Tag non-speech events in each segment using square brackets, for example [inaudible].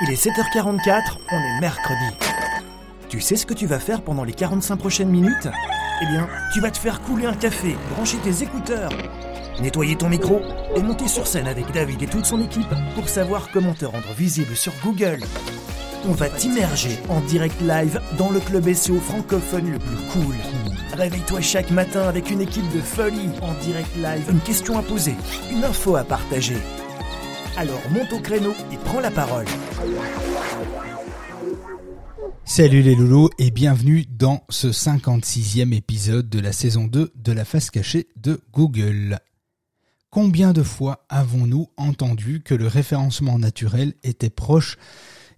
Il est 7h44, on est mercredi. Tu sais ce que tu vas faire pendant les 45 prochaines minutes? Eh bien, tu vas te faire couler un café, brancher tes écouteurs, nettoyer ton micro et monter sur scène avec David et toute son équipe pour savoir comment te rendre visible sur Google. On va t'immerger en direct live dans le club SEO francophone le plus cool. Réveille-toi chaque matin avec une équipe de folie en direct live, une question à poser, une info à partager. Alors monte au créneau et prends la parole. Salut les loulous et bienvenue dans ce 56e épisode de la saison 2 de la face cachée de Google. Combien de fois avons-nous entendu que le référencement naturel était proche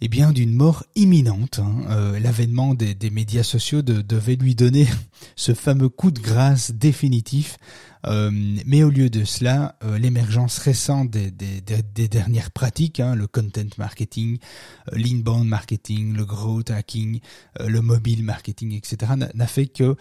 eh bien d'une mort imminente. Hein? Euh, l'avènement des, médias sociaux devait lui donner [laughs] ce fameux coup de grâce définitif. Euh, mais au lieu de cela, euh, l'émergence récente des, dernières pratiques, hein, le content marketing, l'inbound marketing, le growth hacking, le mobile marketing, etc., n'a fait que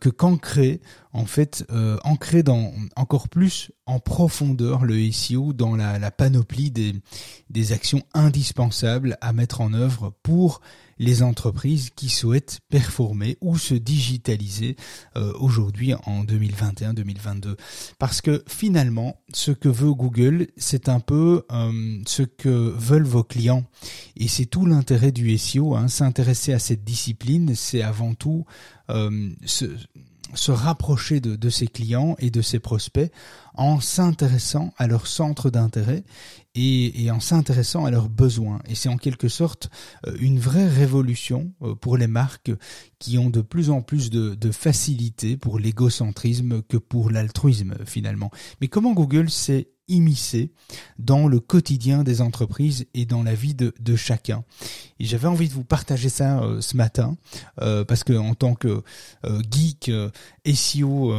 que qu'ancrer en fait ancrer dans encore plus en profondeur le SEO dans la, panoplie des actions indispensables à mettre en œuvre pour les entreprises qui souhaitent performer ou se digitaliser euh, aujourd'hui en 2021-2022. Parce que finalement, ce que veut Google, c'est un peu euh, ce que veulent vos clients. Et c'est tout l'intérêt du SEO. Hein. S'intéresser à cette discipline, c'est avant tout euh, rapprocher de, de, ses clients et de ses prospects en s'intéressant à leur centre d'intérêt et, et, en s'intéressant à leurs besoins. Et c'est en quelque sorte euh, une vraie révolution euh, pour les marques qui ont de plus en plus de, de facilité pour l'égocentrisme que pour l'altruisme finalement. Mais comment Google s'est immiscé dans le quotidien des entreprises et dans la vie de, de chacun. Et j'avais envie de vous partager ça euh, ce matin euh, parce que en tant que euh, geek SEO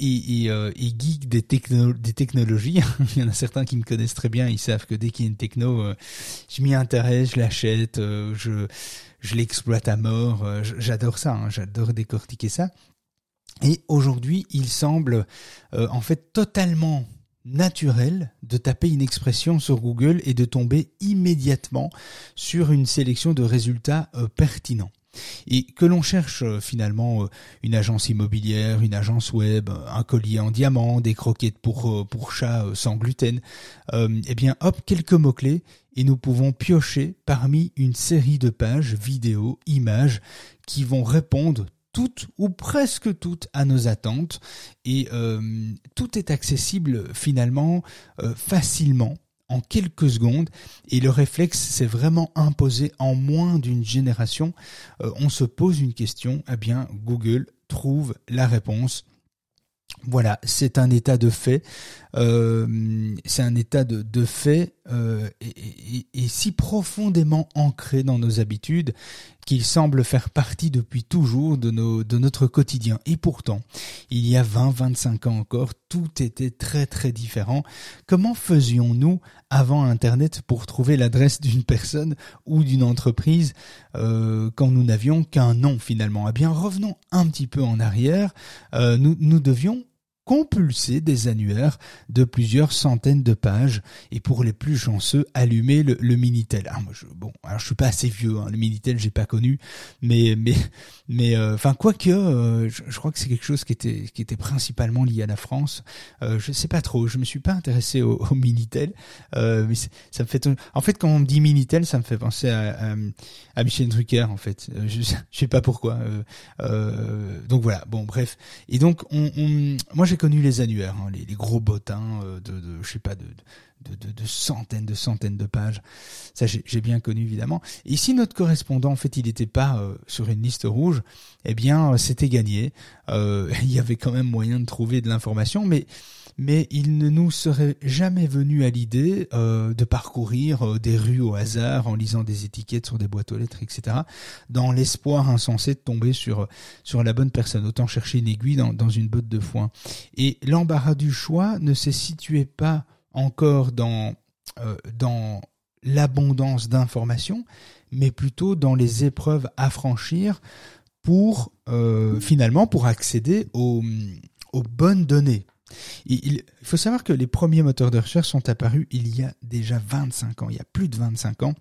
et, geek des, techno des technologies, [laughs] il y en a certains qui me connaissent très bien, ils savent que dès qu'il y a une techno, je m'y intéresse, je l'achète, je je l'exploite à mort, j'adore ça, hein, j'adore décortiquer ça. Et aujourd'hui, il semble en fait totalement naturel de taper une expression sur Google et de tomber immédiatement sur une sélection de résultats euh, pertinents. Et que l'on cherche euh, finalement euh, une agence immobilière, une agence web, un collier en diamant, des croquettes pour pour chats sans gluten, eh bien hop quelques mots clés et nous pouvons piocher parmi une série de pages, vidéos, images qui vont répondre toutes ou presque toutes à nos attentes et euh, tout est accessible finalement euh, facilement en quelques secondes et le réflexe s'est vraiment imposé en moins d'une génération. Euh, on se pose une question, eh bien Google trouve la réponse voilà, c'est un état de fait. C'est un état de fait euh, et, si profondément ancré dans nos habitudes qu'il semble faire partie depuis toujours de, notre quotidien. Et pourtant, il y a 20-25 ans encore, tout était très très différent. Comment faisions-nous avant Internet pour trouver l'adresse d'une personne ou d'une entreprise euh, quand nous n'avions qu'un nom finalement? Eh bien, revenons un petit peu en arrière. Euh, nous devions compulser des annuaires de plusieurs centaines de pages et pour les plus chanceux allumer le, minitel. Ah, moi je, bon, alors je suis pas assez vieux, hein, le minitel j'ai pas connu, mais mais mais euh, enfin quoique euh, je, crois que c'est quelque chose qui était qui était principalement lié à la France. Euh, je sais pas trop, je me suis pas intéressé au, minitel, euh, mais ça me fait en fait quand on me dit minitel, ça me fait penser à, Michel Drucker en fait. Je, je sais pas pourquoi. donc voilà, bon bref. Et donc on, on moi j'ai connu les annuaires, hein, les, gros bottins euh, de, je sais pas, de, de, de, centaines, de centaines de pages. Ça, j'ai bien connu évidemment. Et si notre correspondant, en fait, il n'était pas euh, sur une liste rouge, eh bien, euh, c'était gagné. [laughs] il y avait quand même moyen de trouver de l'information, mais mais il ne nous serait jamais venu à l'idée euh, de parcourir euh, des rues au hasard en lisant des étiquettes sur des boîtes aux lettres, etc., dans l'espoir insensé de tomber sur sur la bonne personne. Autant chercher une aiguille dans, dans une botte de foin. Et l'embarras du choix ne se situait pas encore dans euh, dans l'abondance d'informations, mais plutôt dans les épreuves à franchir pour finalement pour accéder aux, aux bonnes données il faut savoir que les premiers moteurs de recherche sont apparus il y a déjà 25 ans, il y a plus de 25 ans.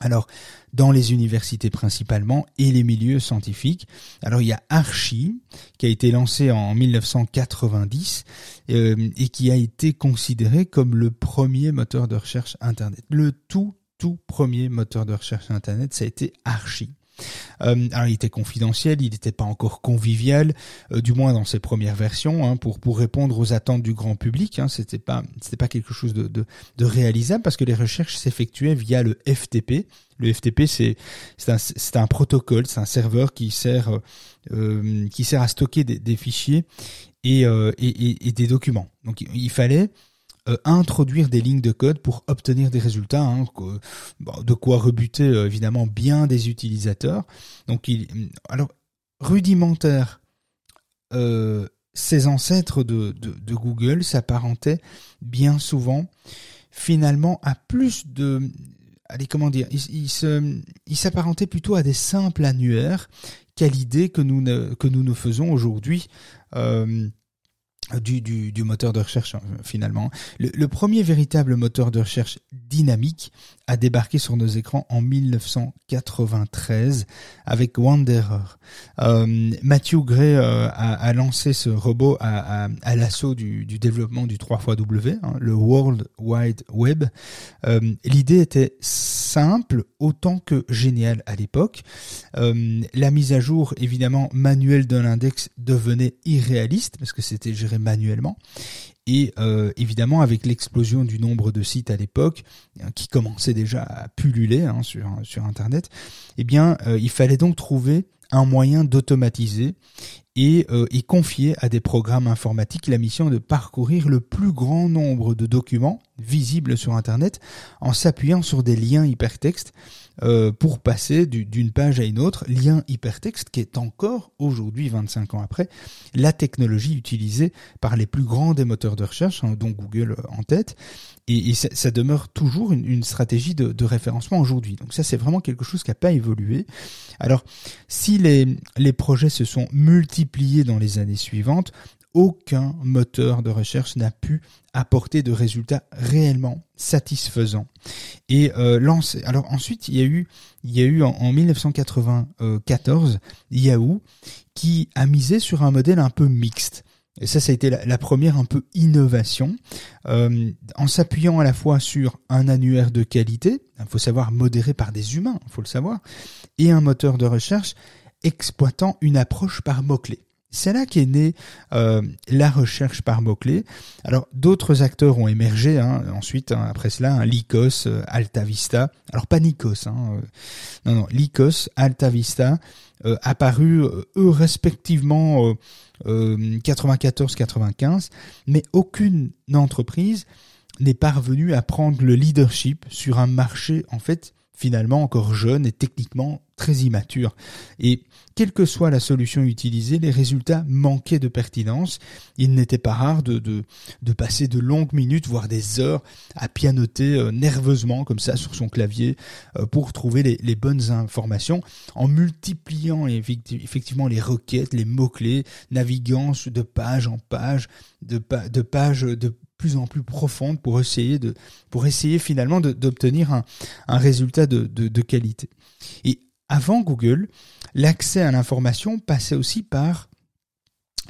Alors, dans les universités principalement et les milieux scientifiques. Alors, il y a Archie, qui a été lancé en 1990 euh, et qui a été considéré comme le premier moteur de recherche Internet. Le tout, tout premier moteur de recherche Internet, ça a été Archie. Euh, alors il était confidentiel, il n'était pas encore convivial, euh, du moins dans ses premières versions, hein, pour pour répondre aux attentes du grand public. Hein, c'était pas c'était pas quelque chose de, de, réalisable parce que les recherches s'effectuaient via le FTP. Le FTP c'est c'est un c'est un protocole, c'est un serveur qui sert euh, qui sert à stocker des, des fichiers et, et, et, et des documents. Donc il fallait euh, introduire des lignes de code pour obtenir des résultats, hein, de quoi rebuter euh, évidemment bien des utilisateurs. Donc, alors rudimentaire, euh, ces ancêtres de, Google s'apparentaient bien souvent finalement à plus de allez comment dire ils il s'apparentaient plutôt à des simples annuaires qu'à l'idée que nous ne, que nous nous faisons aujourd'hui euh, du, moteur de recherche hein, finalement. Le, premier véritable moteur de recherche dynamique a débarqué sur nos écrans en 1993 avec Wanderer. Euh, Matthew Gray euh, a, lancé ce robot à, l'assaut du, développement du 3xW, hein, le World Wide Web. Euh, L'idée était simple autant que géniale à l'époque. La mise à jour évidemment manuelle de l'index devenait irréaliste parce que c'était géré manuellement. Et euh, évidemment, avec l'explosion du nombre de sites à l'époque, hein, qui commençait déjà à pulluler hein, sur, Internet, eh bien, euh, il fallait donc trouver un moyen d'automatiser et, euh, et, confier à des programmes informatiques la mission de parcourir le plus grand nombre de documents visibles sur Internet en s'appuyant sur des liens hypertextes euh, pour passer d'une page à une autre, lien hypertexte qui est encore aujourd'hui, 25 ans après, la technologie utilisée par les plus grands des moteurs de recherche, hein, dont Google en tête, et, ça, demeure toujours une, stratégie de, de référencement aujourd'hui. Donc ça, c'est vraiment quelque chose qui n'a pas évolué. Alors, si les, les projets se sont multipliés dans les années suivantes, aucun moteur de recherche n'a pu apporter de résultats réellement satisfaisants. Et euh. Alors ensuite, il y a eu, il y a eu en, 1994 Yahoo qui a misé sur un modèle un peu mixte. Et ça, ça a été la, première un peu innovation, euh, en s'appuyant à la fois sur un annuaire de qualité, il faut savoir modéré par des humains, il faut le savoir, et un moteur de recherche exploitant une approche par mots-clés. C'est là qu'est née euh, la recherche par mots-clés. Alors d'autres acteurs ont émergé hein, ensuite, hein, après cela, hein, Lycos, euh, Altavista. Alors pas Nikos, euh, non, non, Lycos, Altavista, apparus eux respectivement 94-95, mais aucune entreprise n'est parvenue à prendre le leadership sur un marché en fait finalement encore jeune et techniquement très immature. Et quelle que soit la solution utilisée, les résultats manquaient de pertinence. Il n'était pas rare de, de, de, passer de longues minutes, voire des heures, à pianoter euh, nerveusement comme ça sur son clavier euh, pour trouver les, bonnes informations, en multipliant effectivement les requêtes, les mots-clés, naviguant de page en page, de, de page de plus en plus profonde pour essayer de pour essayer finalement d'obtenir un, un résultat de, de, de qualité. Et avant Google, l'accès à l'information passait aussi par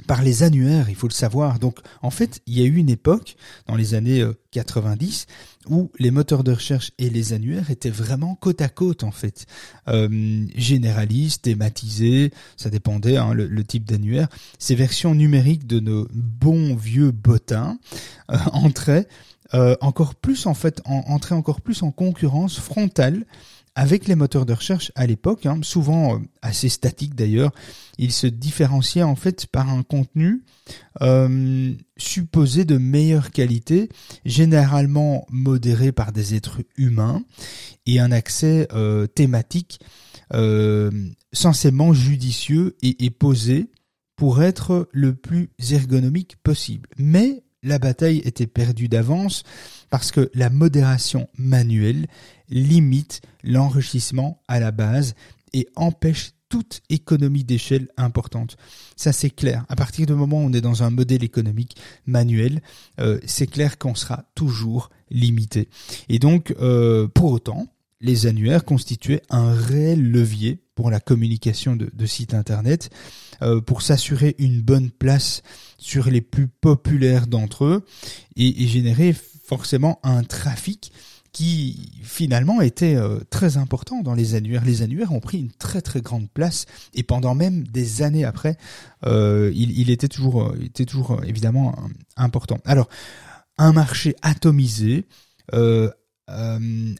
par les annuaires, il faut le savoir. Donc, en fait, il y a eu une époque, dans les années 90, euh, où les moteurs de recherche et les annuaires étaient vraiment côte à côte, en fait. Euh, généralistes, thématisés, ça dépendait, hein, le, type d'annuaire. Ces versions numériques de nos bons vieux bottins euh, entraient euh, encore plus, en fait, en, entraient encore plus en concurrence frontale avec les moteurs de recherche à l'époque, hein, souvent euh, assez statiques d'ailleurs, ils se différenciaient en fait par un contenu euh, supposé de meilleure qualité, généralement modéré par des êtres humains, et un accès euh, thématique censément judicieux et, et posé pour être le plus ergonomique possible. Mais la bataille était perdue d'avance parce que la modération manuelle limite l'enrichissement à la base et empêche toute économie d'échelle importante. Ça c'est clair. À partir du moment où on est dans un modèle économique manuel, euh, c'est clair qu'on sera toujours limité. Et donc, euh, pour autant, les annuaires constituaient un réel levier pour la communication de, sites internet, euh, pour s'assurer une bonne place sur les plus populaires d'entre eux et, générer forcément un trafic qui finalement était euh, très important dans les annuaires. Les annuaires ont pris une très très grande place et pendant même des années après, euh, il, était toujours, euh, était toujours évidemment important. Alors, un marché atomisé,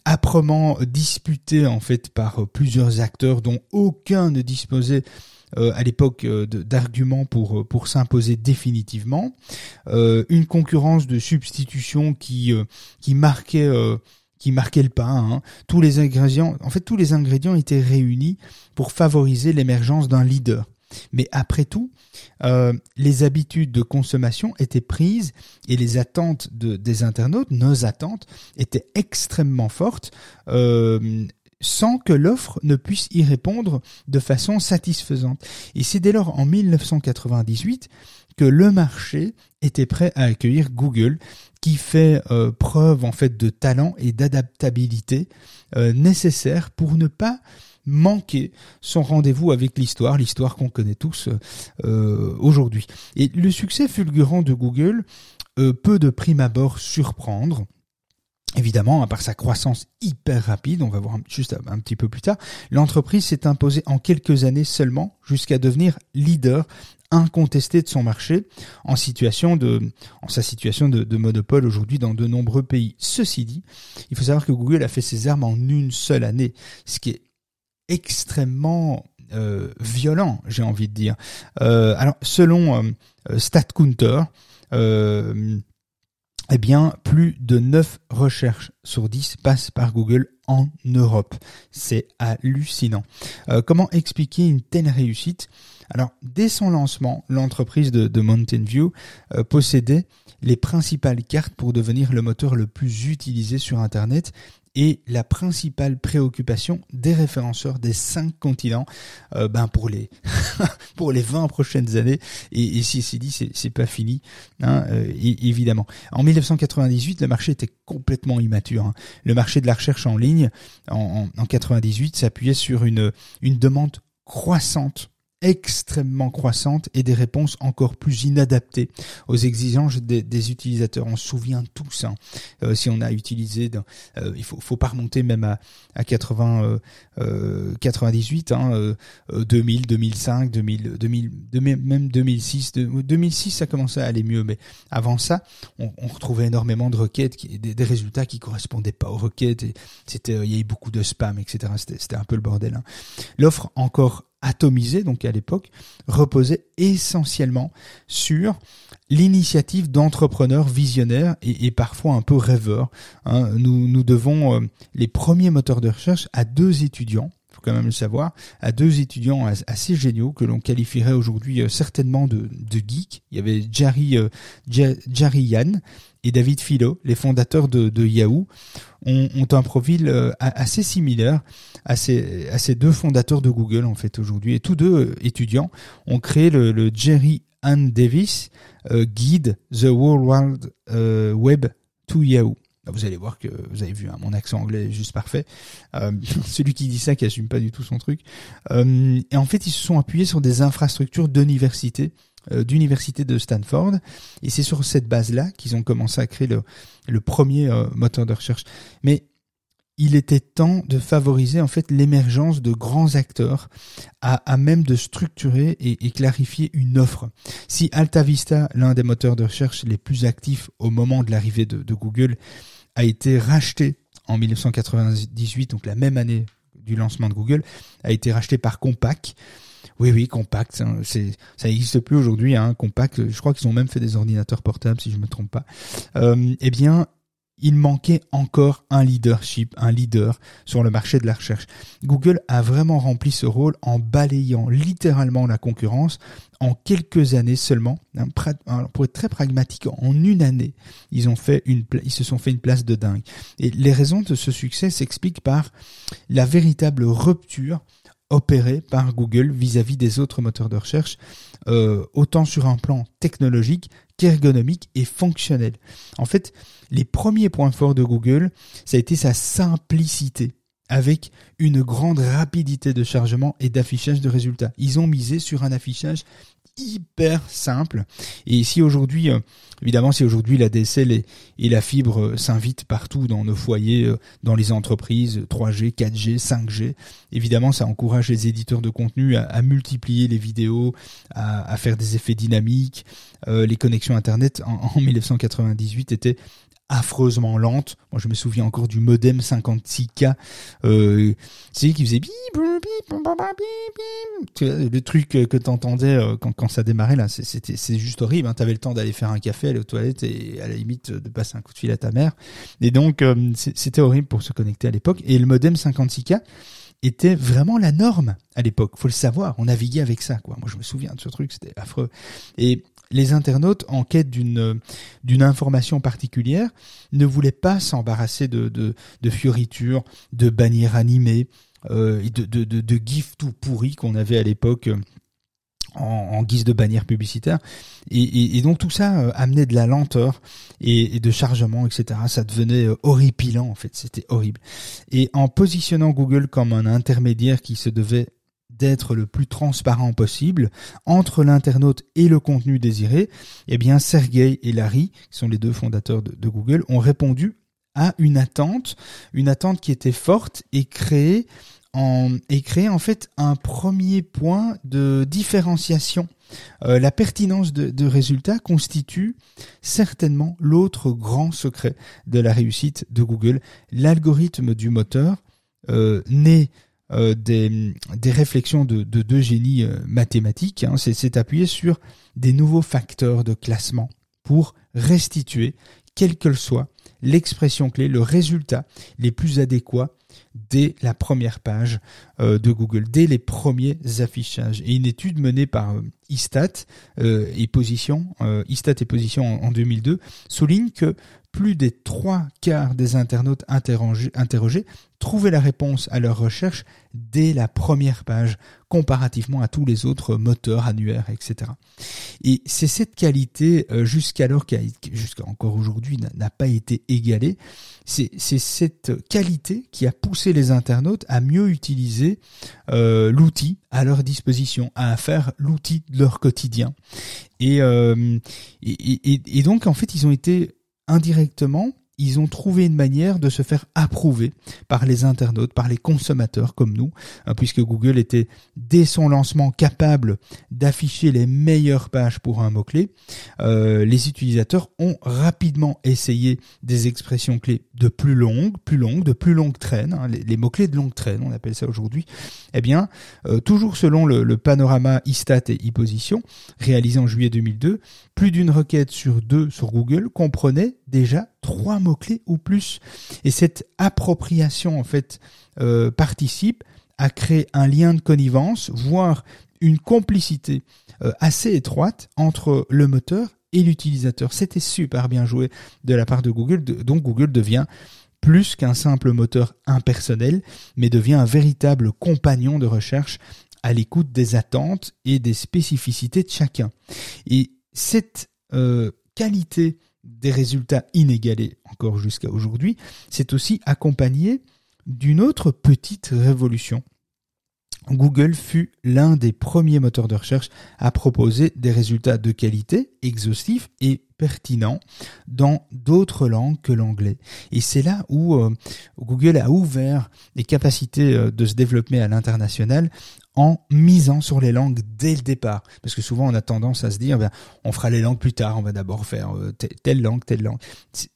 âprement disputé en fait par plusieurs acteurs dont aucun ne disposait à l'époque d'arguments pour pour s'imposer définitivement, une concurrence de substitution qui qui marquait qui marquait le pas. Hein. Tous les ingrédients, en fait, tous les ingrédients étaient réunis pour favoriser l'émergence d'un leader. Mais après tout, euh, les habitudes de consommation étaient prises et les attentes de, des internautes, nos attentes, étaient extrêmement fortes. Euh, sans que l'offre ne puisse y répondre de façon satisfaisante. Et c'est dès lors en 1998 que le marché était prêt à accueillir Google qui fait euh, preuve en fait de talent et d'adaptabilité euh, nécessaire pour ne pas manquer son rendez-vous avec l'histoire, l'histoire qu'on connaît tous euh, aujourd'hui. Et le succès fulgurant de Google peut de prime abord surprendre. Évidemment, à part sa croissance hyper rapide, on va voir juste un petit peu plus tard, l'entreprise s'est imposée en quelques années seulement jusqu'à devenir leader incontesté de son marché en situation de, en sa situation de, monopole aujourd'hui dans de nombreux pays. Ceci dit, il faut savoir que Google a fait ses armes en une seule année, ce qui est extrêmement euh, violent, j'ai envie de dire. Euh, alors, selon euh, StatCounter, eh bien, plus de 9 recherches sur 10 passent par Google en Europe. C'est hallucinant. comment expliquer une telle réussite? Alors, dès son lancement, l'entreprise de, Mountain View euh, possédait les principales cartes pour devenir le moteur le plus utilisé sur Internet et la principale préoccupation des référenceurs des cinq continents. Euh, ben pour les [laughs] pour les 20 prochaines années. Et, si c'est dit c'est pas fini hein, euh, évidemment. En 1998 le marché était complètement immature hein. le marché de la recherche en ligne en, en, en 98 s'appuyait sur une une demande croissante extrêmement croissante et des réponses encore plus inadaptées aux exigences des, utilisateurs. On se souvient tous, hein, euh, si on a utilisé, euh, il faut, faut pas remonter même à, à 80, euh, 98, hein, 2000, 2005, 2000, 2000, même 2006. 2006, ça commençait à aller mieux, mais avant ça, on, on retrouvait énormément de requêtes, qui, des, des, résultats qui correspondaient pas aux requêtes. C'était, il y avait beaucoup de spam, etc. C'était un peu le bordel. Hein. L'offre encore atomisé, donc à l'époque, reposait essentiellement sur l'initiative d'entrepreneurs visionnaires et, parfois un peu rêveurs. Hein. Nous, devons euh, les premiers moteurs de recherche à deux étudiants faut quand même le savoir, à deux étudiants assez géniaux que l'on qualifierait aujourd'hui euh, certainement de, geeks. Il y avait Jerry, euh, et David Philo, les fondateurs de, Yahoo, ont, ont, un profil euh, assez similaire à ces, deux fondateurs de Google en fait aujourd'hui. Et tous deux euh, étudiants ont créé le, Jerry Ann Davis Guide The World Web to Yahoo. Vous allez voir que vous avez vu hein, mon accent anglais est juste parfait. Euh, [laughs] celui qui dit ça qui assume pas du tout son truc. Euh, et en fait, ils se sont appuyés sur des infrastructures d'université euh, d'université de Stanford. Et c'est sur cette base-là qu'ils ont commencé à créer le, le premier euh, moteur de recherche. Mais il était temps de favoriser en fait l'émergence de grands acteurs à, à même de structurer et, clarifier une offre. Si AltaVista, l'un des moteurs de recherche les plus actifs au moment de l'arrivée de, Google, a été racheté en 1998, donc la même année du lancement de Google, a été racheté par Compaq, oui, oui, compact. Hein, ça n'existe plus aujourd'hui. Hein, compact. Je crois qu'ils ont même fait des ordinateurs portables, si je me trompe pas. Euh, eh bien, il manquait encore un leadership, un leader sur le marché de la recherche. Google a vraiment rempli ce rôle en balayant littéralement la concurrence en quelques années seulement. Pour être très pragmatique, en une année, ils ont fait une, ils se sont fait une place de dingue. Et les raisons de ce succès s'expliquent par la véritable rupture opéré par Google vis-à-vis des autres moteurs de recherche, euh, autant sur un plan technologique qu'ergonomique et fonctionnel. En fait, les premiers points forts de Google, ça a été sa simplicité avec une grande rapidité de chargement et d'affichage de résultats. Ils ont misé sur un affichage hyper simple. Et si aujourd'hui, euh, évidemment, si aujourd'hui la DSL et, la fibre euh, s'invitent partout dans nos foyers, euh, dans les entreprises, 3G, 4G, 5G, évidemment, ça encourage les éditeurs de contenu à, multiplier les vidéos, à, faire des effets dynamiques. les connexions Internet en, en [laughs] 1998 étaient affreusement lente. Moi, je me souviens encore du modem 56K, euh, qui faisait bip, bip, bip, le truc que t'entendais euh, quand, quand ça démarrait là, c'était c'est juste horrible. Hein. T'avais le temps d'aller faire un café, aller aux toilettes et à la limite de passer un coup de fil à ta mère. Et donc, euh, c'était horrible pour se connecter à l'époque. Et le modem 56K était vraiment la norme à l'époque. Faut le savoir, on naviguait avec ça, quoi. Moi, je me souviens de ce truc, c'était affreux. Et les internautes, en quête d'une d'une information particulière, ne voulaient pas s'embarrasser de, de, de fioritures, de bannières animées, euh, de, de, de, de gifs tout pourris qu'on avait à l'époque euh, en, guise de bannière publicitaire. Et, et, donc tout ça euh, amenait de la lenteur et, et, de chargement, etc. Ça devenait euh, horripilant en fait, c'était horrible. Et en positionnant Google comme un intermédiaire qui se devait d'être le plus transparent possible entre l'internaute et le contenu désiré, eh bien Sergey et Larry, qui sont les deux fondateurs de, Google, ont répondu à une attente, une attente qui était forte et créé en, et créé en fait un premier point de différenciation. Euh, la pertinence de, de, résultats constitue certainement l'autre grand secret de la réussite de Google. L'algorithme du moteur euh, né euh, des, réflexions de, de deux génies euh, mathématiques, hein, c'est appuyé sur des nouveaux facteurs de classement pour restituer, quelle que soit l'expression clé, le résultat les plus adéquats dès la première page euh, de Google, dès les premiers affichages. Et une étude menée par Istat et Position en 2002 souligne que plus des trois quarts des internautes interrogés, trouvaient la réponse à leur recherche dès la première page, comparativement à tous les autres moteurs annuaires, etc. Et c'est cette qualité, euh, jusqu'alors, jusqu'à encore aujourd'hui, n'a pas été égalée. C'est cette qualité qui a poussé les internautes à mieux utiliser euh, l'outil à leur disposition, à faire l'outil de leur quotidien. Et, euh, donc, en fait, ils ont été indirectement ils ont trouvé une manière de se faire approuver par les internautes, par les consommateurs comme nous, hein, puisque Google était dès son lancement capable d'afficher les meilleures pages pour un mot-clé. Euh, les utilisateurs ont rapidement essayé des expressions clés de plus longues, plus longues, de plus longue traîne, hein, les, mots-clés de longue traîne, on appelle ça aujourd'hui. Eh bien, euh, toujours selon le, panorama ISTAT et e-position, réalisé en juillet 2002, plus d'une requête sur deux sur Google comprenait déjà trois mots-clés ou plus. Et cette appropriation, en fait, euh, participe à créer un lien de connivence, voire une complicité euh, assez étroite entre le moteur et l'utilisateur. C'était super bien joué de la part de Google, donc Google devient plus qu'un simple moteur impersonnel, mais devient un véritable compagnon de recherche à l'écoute des attentes et des spécificités de chacun. Et cette euh, qualité des résultats inégalés encore jusqu'à aujourd'hui, c'est aussi accompagné d'une autre petite révolution. Google fut l'un des premiers moteurs de recherche à proposer des résultats de qualité, exhaustifs et pertinents dans d'autres langues que l'anglais. Et c'est là où euh, Google a ouvert les capacités euh, de se développer à l'international en misant sur les langues dès le départ. Parce que souvent on a tendance à se dire, ben, on fera les langues plus tard, on va d'abord faire euh, telle langue, telle langue.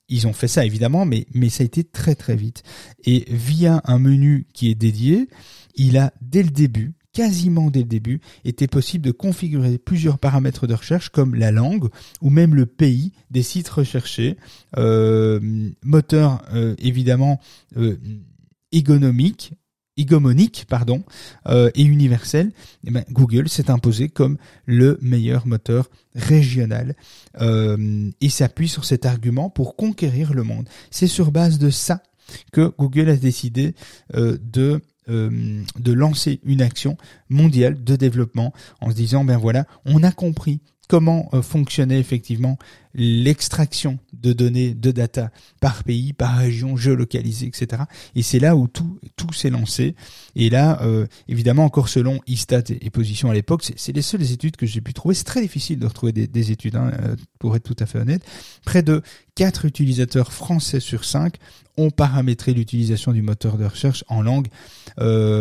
Ils ont fait ça évidemment, mais, ça a été très très vite. Et via un menu qui est dédié, il a dès le début quasiment dès le début, été possible de configurer plusieurs paramètres de recherche comme la langue ou même le pays des sites recherchés, euh, moteur euh, évidemment euh, hégémonique pardon euh, et universel, eh ben, Google s'est imposé comme le meilleur moteur régional euh, et s'appuie sur cet argument pour conquérir le monde. C'est sur base de ça que Google a décidé euh, de de lancer une action mondiale de développement en se disant ben voilà, on a compris comment euh, fonctionnait effectivement l'extraction de données, de data par pays, par région, géolocalisée, etc. Et c'est là où tout, tout s'est lancé. Et là, euh, évidemment, encore selon Istat et, Position à l'époque, c'est les seules études que j'ai pu trouver. C'est très difficile de retrouver des, études, hein, euh, pour être tout à fait honnête. Près de 4 utilisateurs français sur 5 ont paramétré l'utilisation du moteur de recherche en langue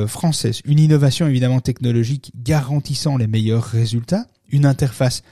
française. Une innovation évidemment technologique garantissant les meilleurs résultats une interface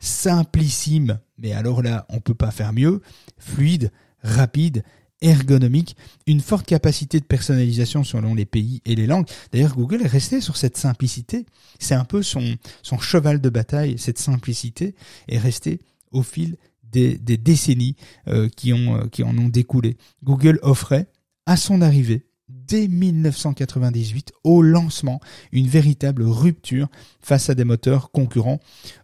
simplissime, mais alors là, on peut pas faire mieux, fluide, rapide, ergonomique, une forte capacité de personnalisation selon les pays et les langues. D'ailleurs, Google est resté sur cette simplicité. C'est un peu son, cheval de bataille, cette simplicité est restée au fil des, décennies euh, qui, euh, qui en ont découlé. Google offrait, à son arrivée, dès 1998 au lancement une véritable rupture face à des moteurs concurrents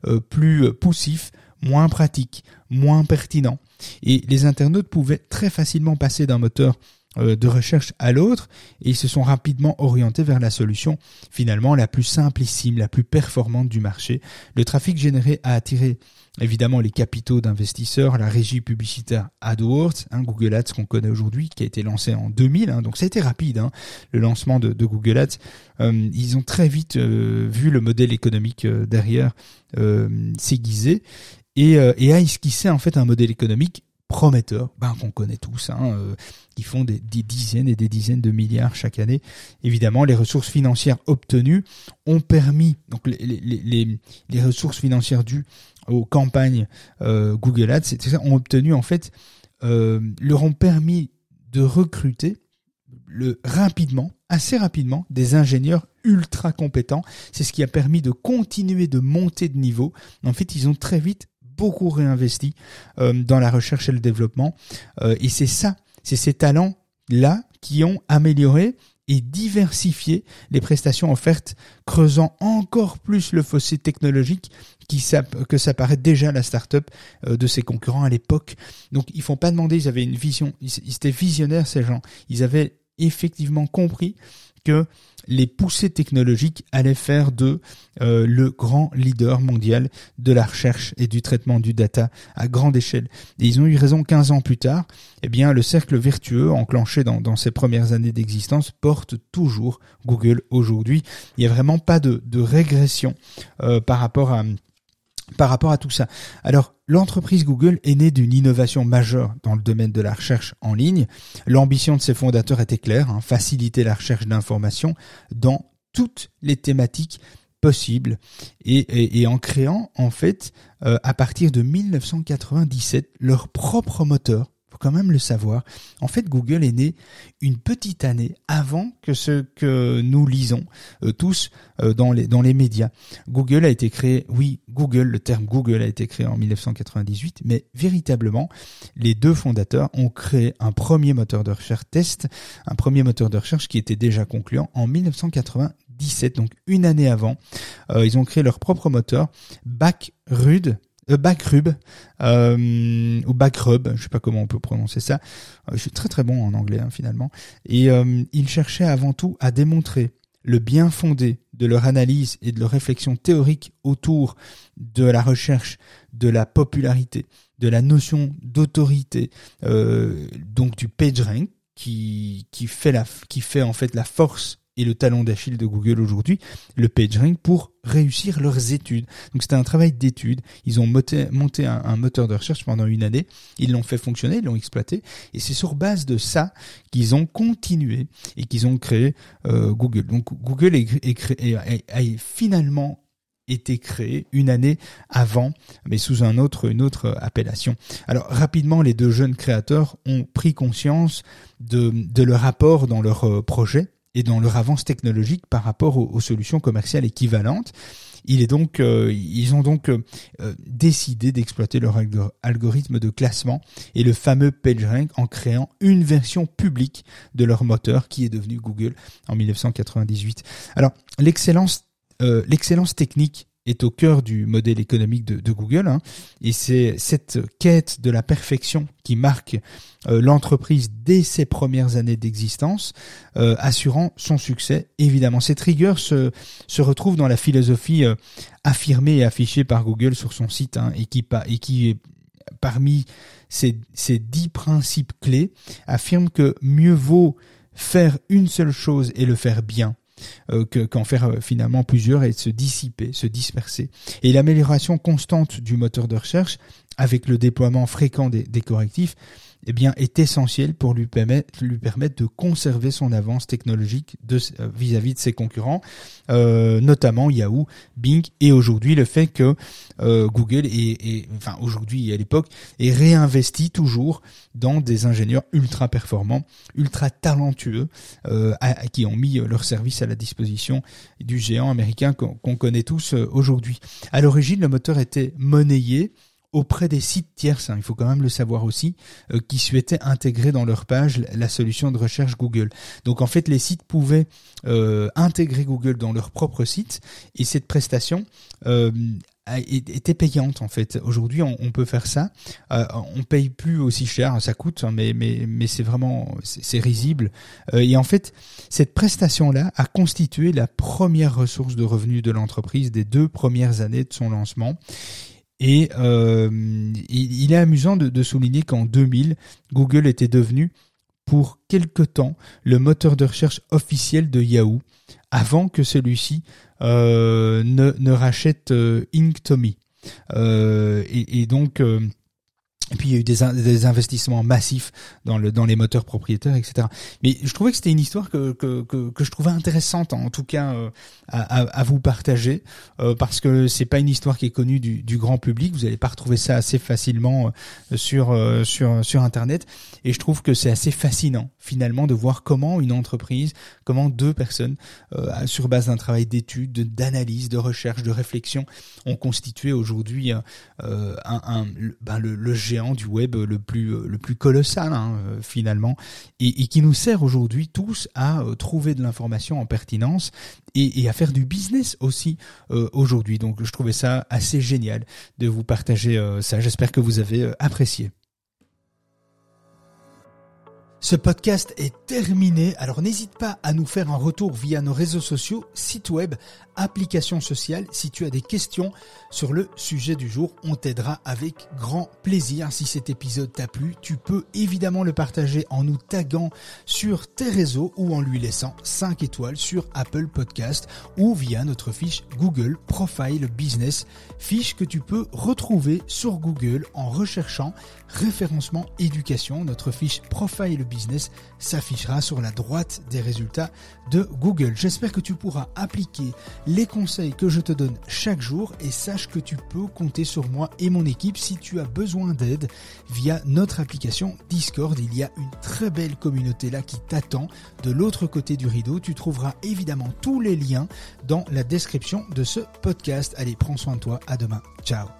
euh, plus poussifs, moins pratiques, moins pertinents. Et les internautes pouvaient très facilement passer d'un moteur de recherche à l'autre et ils se sont rapidement orientés vers la solution finalement la plus simplissime, la plus performante du marché. Le trafic généré a attiré évidemment les capitaux d'investisseurs, la régie publicitaire AdWords, hein, Google Ads qu'on connaît aujourd'hui, qui a été lancé en 2000, hein, donc ça a été rapide, hein, le lancement de, Google Ads. Euh, ils ont très vite euh, vu le modèle économique derrière s'aiguiser et, et a esquissé en fait un modèle économique prometteurs, ben, qu'on connaît tous, hein, euh, qui font des, dizaines et des dizaines de milliards chaque année. Évidemment, les ressources financières obtenues ont permis, donc les, les, les, ressources financières dues aux campagnes euh, Google Ads, ça, ont obtenu en fait, euh, leur ont permis de recruter le rapidement, assez rapidement, des ingénieurs ultra compétents. C'est ce qui a permis de continuer de monter de niveau. En fait, ils ont très vite beaucoup réinvesti euh, dans la recherche et le développement. Euh, et c'est ça, c'est ces talents-là qui ont amélioré et diversifié les prestations offertes, creusant encore plus le fossé technologique qui que ça paraît déjà la start-up euh, de ses concurrents à l'époque. Donc ils font pas demander, ils avaient une vision, ils étaient visionnaires ces gens. Ils avaient effectivement compris que les poussées technologiques allaient faire de euh, le grand leader mondial de la recherche et du traitement du data à grande échelle. Et ils ont eu raison 15 ans plus tard. Eh bien, le cercle vertueux enclenché dans, ces premières années d'existence porte toujours Google aujourd'hui. Il n'y a vraiment pas de, de régression euh, par rapport à par rapport à tout ça. Alors, l'entreprise Google est née d'une innovation majeure dans le domaine de la recherche en ligne. L'ambition de ses fondateurs était claire, hein, faciliter la recherche d'informations dans toutes les thématiques possibles et, en créant en fait euh, à partir de 1997 leur propre moteur quand même le savoir. En fait, Google est né une petite année avant que ce que nous lisons euh, tous euh, dans les dans les médias. Google a été créé, oui, Google, le terme Google a été créé en 1998, mais véritablement, les deux fondateurs ont créé un premier moteur de recherche test, un premier moteur de recherche qui était déjà concluant en 1997, donc une année avant. Euh, ils ont créé leur propre moteur, Backrud, Backrub euh, ou Backrub, je sais pas comment on peut prononcer ça. Euh, je suis très très bon en anglais hein, finalement. Et euh, ils cherchaient avant tout à démontrer le bien fondé de leur analyse et de leur réflexion théorique autour de la recherche, de la popularité, de la notion d'autorité, euh, donc du PageRank qui qui fait la qui fait en fait la force et le talon d'Achille de Google aujourd'hui, le PageRank, pour réussir leurs études. Donc c'était un travail d'étude. Ils ont monté, un, moteur de recherche pendant une année. Ils l'ont fait fonctionner, ils l'ont exploité. Et c'est sur base de ça qu'ils ont continué et qu'ils ont créé euh, Google. Donc Google est, a, finalement été créé une année avant, mais sous un autre, une autre appellation. Alors rapidement, les deux jeunes créateurs ont pris conscience de, de leur apport dans leur euh, projet et dans leur avance technologique par rapport aux, solutions commerciales équivalentes. Il est donc, euh, ils ont donc euh, euh, décidé d'exploiter leur algorithme de classement et le fameux PageRank en créant une version publique de leur moteur qui est devenu Google en 1998. Alors l'excellence, l'excellence technique est au cœur du modèle économique de, Google. Hein. et c'est cette quête de la perfection qui marque euh, l'entreprise dès ses premières années d'existence, euh, assurant son succès. Évidemment, cette rigueur se, se retrouve dans la philosophie euh, affirmée et affichée par Google sur son site hein, et, qui, parmi ces, ces dix principes clés, affirme que mieux vaut faire une seule chose et le faire bien euh, qu'en faire euh, finalement plusieurs et se dissiper, se disperser. Et l'amélioration constante du moteur de recherche, avec le déploiement fréquent des correctifs, eh bien, est essentiel pour lui permettre, lui permettre de conserver son avance technologique euh, vis-à-vis de, ses concurrents, euh, notamment Yahoo, Bing, et aujourd'hui le fait que euh, Google est, enfin aujourd'hui et à l'époque, est réinvesti toujours dans des ingénieurs ultra performants, ultra talentueux, qui ont mis leur service à la disposition du géant américain qu'on connaît tous aujourd'hui. À l'origine, le moteur était monnayé auprès des sites tierces, hein, il faut quand même le savoir aussi, euh, qui souhaitaient intégrer dans leur page la solution de recherche Google. Donc en fait, les sites pouvaient euh, intégrer Google dans leur propre site et cette prestation euh, était payante en fait. Aujourd'hui, on, peut faire ça. Euh, on paye plus aussi cher, ça coûte, hein, mais mais mais c'est vraiment c'est risible. et en fait, cette prestation là a constitué la première ressource de revenus de l'entreprise des deux premières années de son lancement. Et euh, il, est amusant de, souligner qu'en 2000, Google était devenu pour quelque temps le moteur de recherche officiel de Yahoo, avant que celui-ci euh, ne, rachète euh, Inktomi. Euh, et, et, donc et puis il y a eu des, investissements massifs dans, le, dans les moteurs propriétaires, etc. Mais je trouvais que c'était une histoire que, que, que, que, je trouvais intéressante, en tout cas euh, à, vous partager, euh, parce que c'est pas une histoire qui est connue du, grand public. Vous n'allez pas retrouver ça assez facilement euh, sur sur Internet. Et je trouve que c'est assez fascinant finalement de voir comment une entreprise, comment deux personnes, sur base d'un travail d'étude, d'analyse, de recherche, de réflexion, ont constitué aujourd'hui un, ben le, le géant du web le plus le plus colossal hein, euh, finalement et, qui nous sert aujourd'hui tous à euh, trouver de l'information en pertinence et, à faire du business aussi euh, aujourd'hui. Donc je trouvais ça assez génial de vous partager ça. J'espère que vous avez apprécié. Ce podcast est terminé, alors n'hésite pas à nous faire un retour via nos réseaux sociaux, site web, applications sociales. Si tu as des questions sur le sujet du jour, on t'aidera avec grand plaisir. Si cet épisode t'a plu, tu peux évidemment le partager en nous taguant sur tes réseaux ou en lui laissant 5 étoiles sur Apple Podcast ou via notre fiche Google Profile Business, fiche que tu peux retrouver sur Google en recherchant référencement éducation. Notre fiche Profile Business s'affichera sur la droite des résultats de Google. J'espère que tu pourras appliquer les conseils que je te donne chaque jour et sache que tu peux compter sur moi et mon équipe si tu as besoin d'aide via notre application Discord. Il y a une très belle communauté là qui t'attend de l'autre côté du rideau. Tu trouveras évidemment tous les liens dans la description de ce podcast. Allez, prends soin de toi. À demain. Ciao.